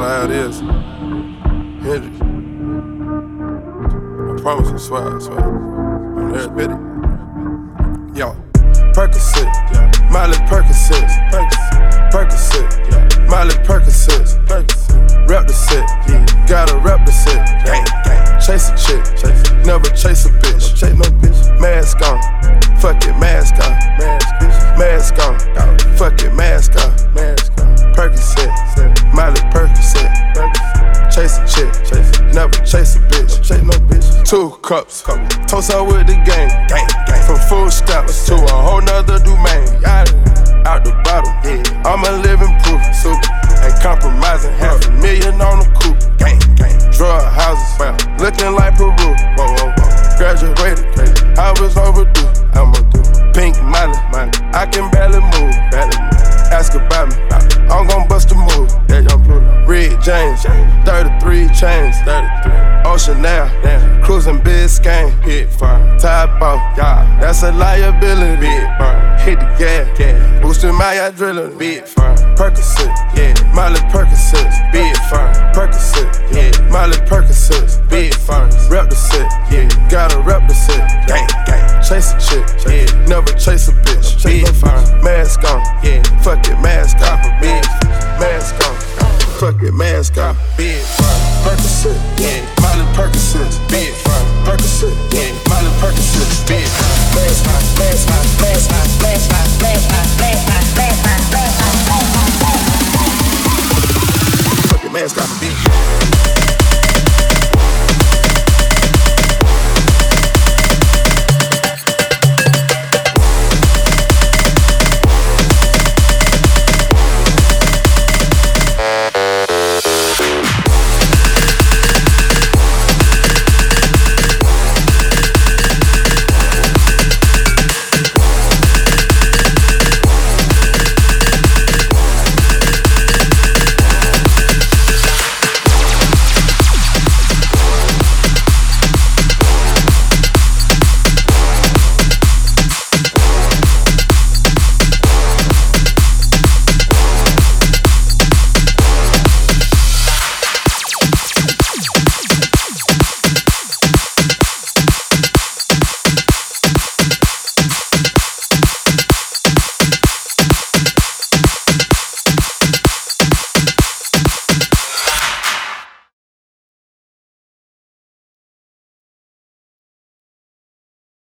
her how it is. Hendrix. I promise, I swear, I swear. I'm there, Betty. Yo, Percocet. Molly Percocet, Percocet. Molly Percocet, Rep Two cups, toast out with the gang, gang, gang. From full steps to a whole nother domain. Out the bottle, yeah. I'm a living proof, super. Ain't compromising, half a million on the coupe. Gang, gang. Drug houses, well, looking like Peru. Whoa, whoa, whoa. Graduated, I was overdue. I'ma do pink money, money. I can barely move, barely move. Ask about me, James, 33 chains, 33. Ocean now, cruising Biscayne, hit fire. Top off, yeah, that's a liability. Big fire. Hit the gas, gas. boosting my adrenaline. Big fire. Percocet, yeah, Molly Percocet, big fire. Percocet, yeah, Molly Percocet, big fire. Rep the set, yeah, gotta rep the set. Gang, gang. Chase a chick, yeah, never chase a bitch. Big fire. Mask on, yeah, fuck it, mask off, big mask on. Mask off, big. Percocet, yeah, Molly Percocet,